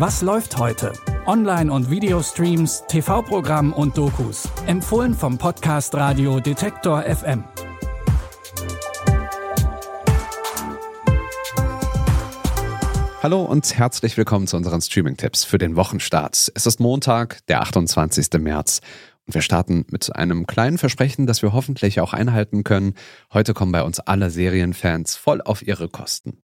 Was läuft heute? Online- und Videostreams, TV-Programm und Dokus. Empfohlen vom Podcast Radio Detektor FM. Hallo und herzlich willkommen zu unseren Streaming-Tipps für den Wochenstart. Es ist Montag, der 28. März. Und wir starten mit einem kleinen Versprechen, das wir hoffentlich auch einhalten können. Heute kommen bei uns alle Serienfans voll auf ihre Kosten.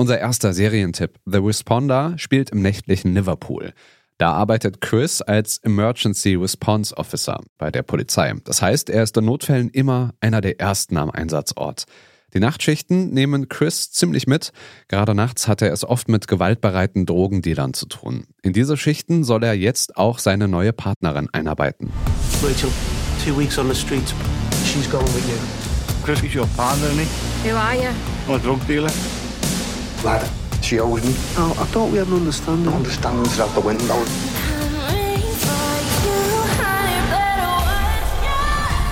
Unser erster Serientipp, The Responder, spielt im nächtlichen Liverpool. Da arbeitet Chris als Emergency Response Officer bei der Polizei. Das heißt, er ist in Notfällen immer einer der ersten am Einsatzort. Die Nachtschichten nehmen Chris ziemlich mit. Gerade nachts hat er es oft mit gewaltbereiten Drogendealern zu tun. In diese Schichten soll er jetzt auch seine neue Partnerin einarbeiten. Rachel, two weeks on the streets. She's going with you. Chris is your partner, isn't he? Who are you? I'm a drug dealer. Lad, she owes me. Oh, I thought we had an understanding. Understanding's out the window.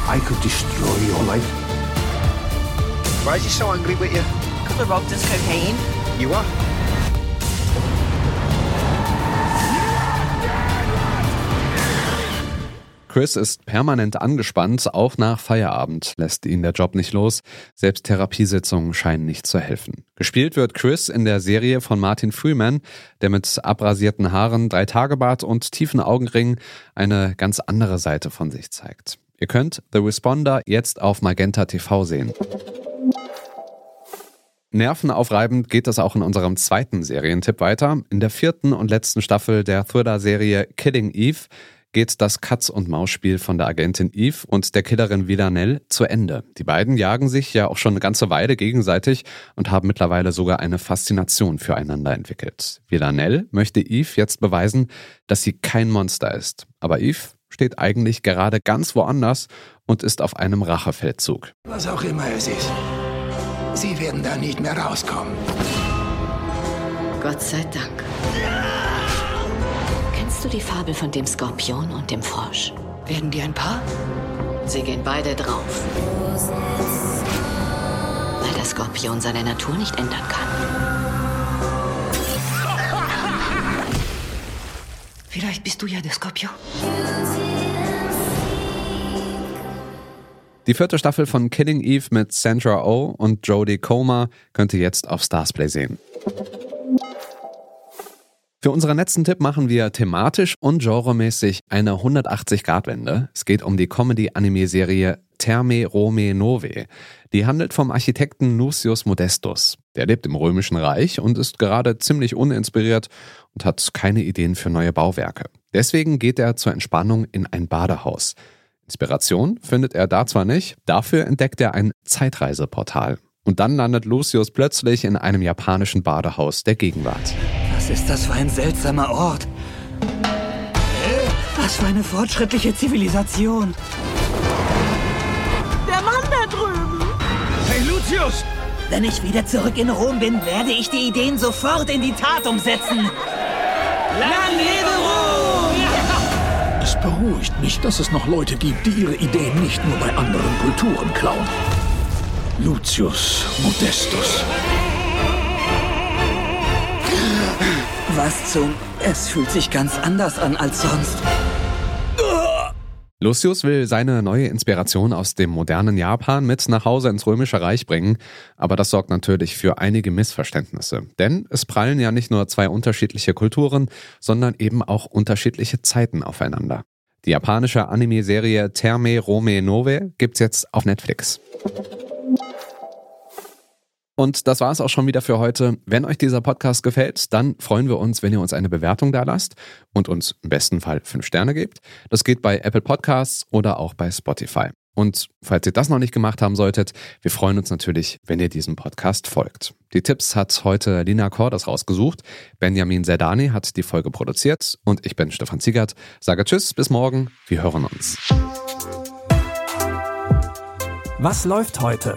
I could destroy your life. Why is he so angry with you? Because I robbed his cocaine. You are? Chris ist permanent angespannt, auch nach Feierabend lässt ihn der Job nicht los. Selbst Therapiesitzungen scheinen nicht zu helfen. Gespielt wird Chris in der Serie von Martin Freeman, der mit abrasierten Haaren, drei Tagebart und tiefen Augenringen eine ganz andere Seite von sich zeigt. Ihr könnt The Responder jetzt auf Magenta TV sehen. Nervenaufreibend geht es auch in unserem zweiten Serientipp weiter. In der vierten und letzten Staffel der Thriller-Serie Killing Eve geht das Katz-und-Maus-Spiel von der Agentin Eve und der Killerin Villanelle zu Ende. Die beiden jagen sich ja auch schon eine ganze Weile gegenseitig und haben mittlerweile sogar eine Faszination füreinander entwickelt. Villanelle möchte Eve jetzt beweisen, dass sie kein Monster ist. Aber Eve steht eigentlich gerade ganz woanders und ist auf einem Rachefeldzug. Was auch immer es ist. Sie werden da nicht mehr rauskommen. Gott sei Dank. Du die Fabel von dem Skorpion und dem Frosch? Werden die ein Paar? Sie gehen beide drauf. Weil der Skorpion seine Natur nicht ändern kann. Vielleicht bist du ja der Skorpion. Die vierte Staffel von Killing Eve mit Sandra Oh und Jodie Comer könnt ihr jetzt auf Starsplay sehen. Für unseren letzten Tipp machen wir thematisch und genremäßig eine 180-Grad-Wende. Es geht um die Comedy-Anime-Serie Terme Rome Nove. Die handelt vom Architekten Lucius Modestus. Der lebt im Römischen Reich und ist gerade ziemlich uninspiriert und hat keine Ideen für neue Bauwerke. Deswegen geht er zur Entspannung in ein Badehaus. Inspiration findet er da zwar nicht, dafür entdeckt er ein Zeitreiseportal. Und dann landet Lucius plötzlich in einem japanischen Badehaus der Gegenwart. Was ist das für ein seltsamer Ort? Was für eine fortschrittliche Zivilisation. Der Mann da drüben. Hey, Lucius! Wenn ich wieder zurück in Rom bin, werde ich die Ideen sofort in die Tat umsetzen. Lang lebe Rom! Es beruhigt mich, dass es noch Leute gibt, die ihre Ideen nicht nur bei anderen Kulturen klauen. Lucius Modestus. Was zum... Es fühlt sich ganz anders an als sonst. Lucius will seine neue Inspiration aus dem modernen Japan mit nach Hause ins Römische Reich bringen, aber das sorgt natürlich für einige Missverständnisse. Denn es prallen ja nicht nur zwei unterschiedliche Kulturen, sondern eben auch unterschiedliche Zeiten aufeinander. Die japanische Anime-Serie Terme Rome Nove gibt's jetzt auf Netflix. Und das war es auch schon wieder für heute. Wenn euch dieser Podcast gefällt, dann freuen wir uns, wenn ihr uns eine Bewertung da lasst und uns im besten Fall fünf Sterne gebt. Das geht bei Apple Podcasts oder auch bei Spotify. Und falls ihr das noch nicht gemacht haben solltet, wir freuen uns natürlich, wenn ihr diesem Podcast folgt. Die Tipps hat heute Lina Kordas rausgesucht. Benjamin Zerdani hat die Folge produziert und ich bin Stefan Ziegert. Sage Tschüss, bis morgen. Wir hören uns. Was läuft heute?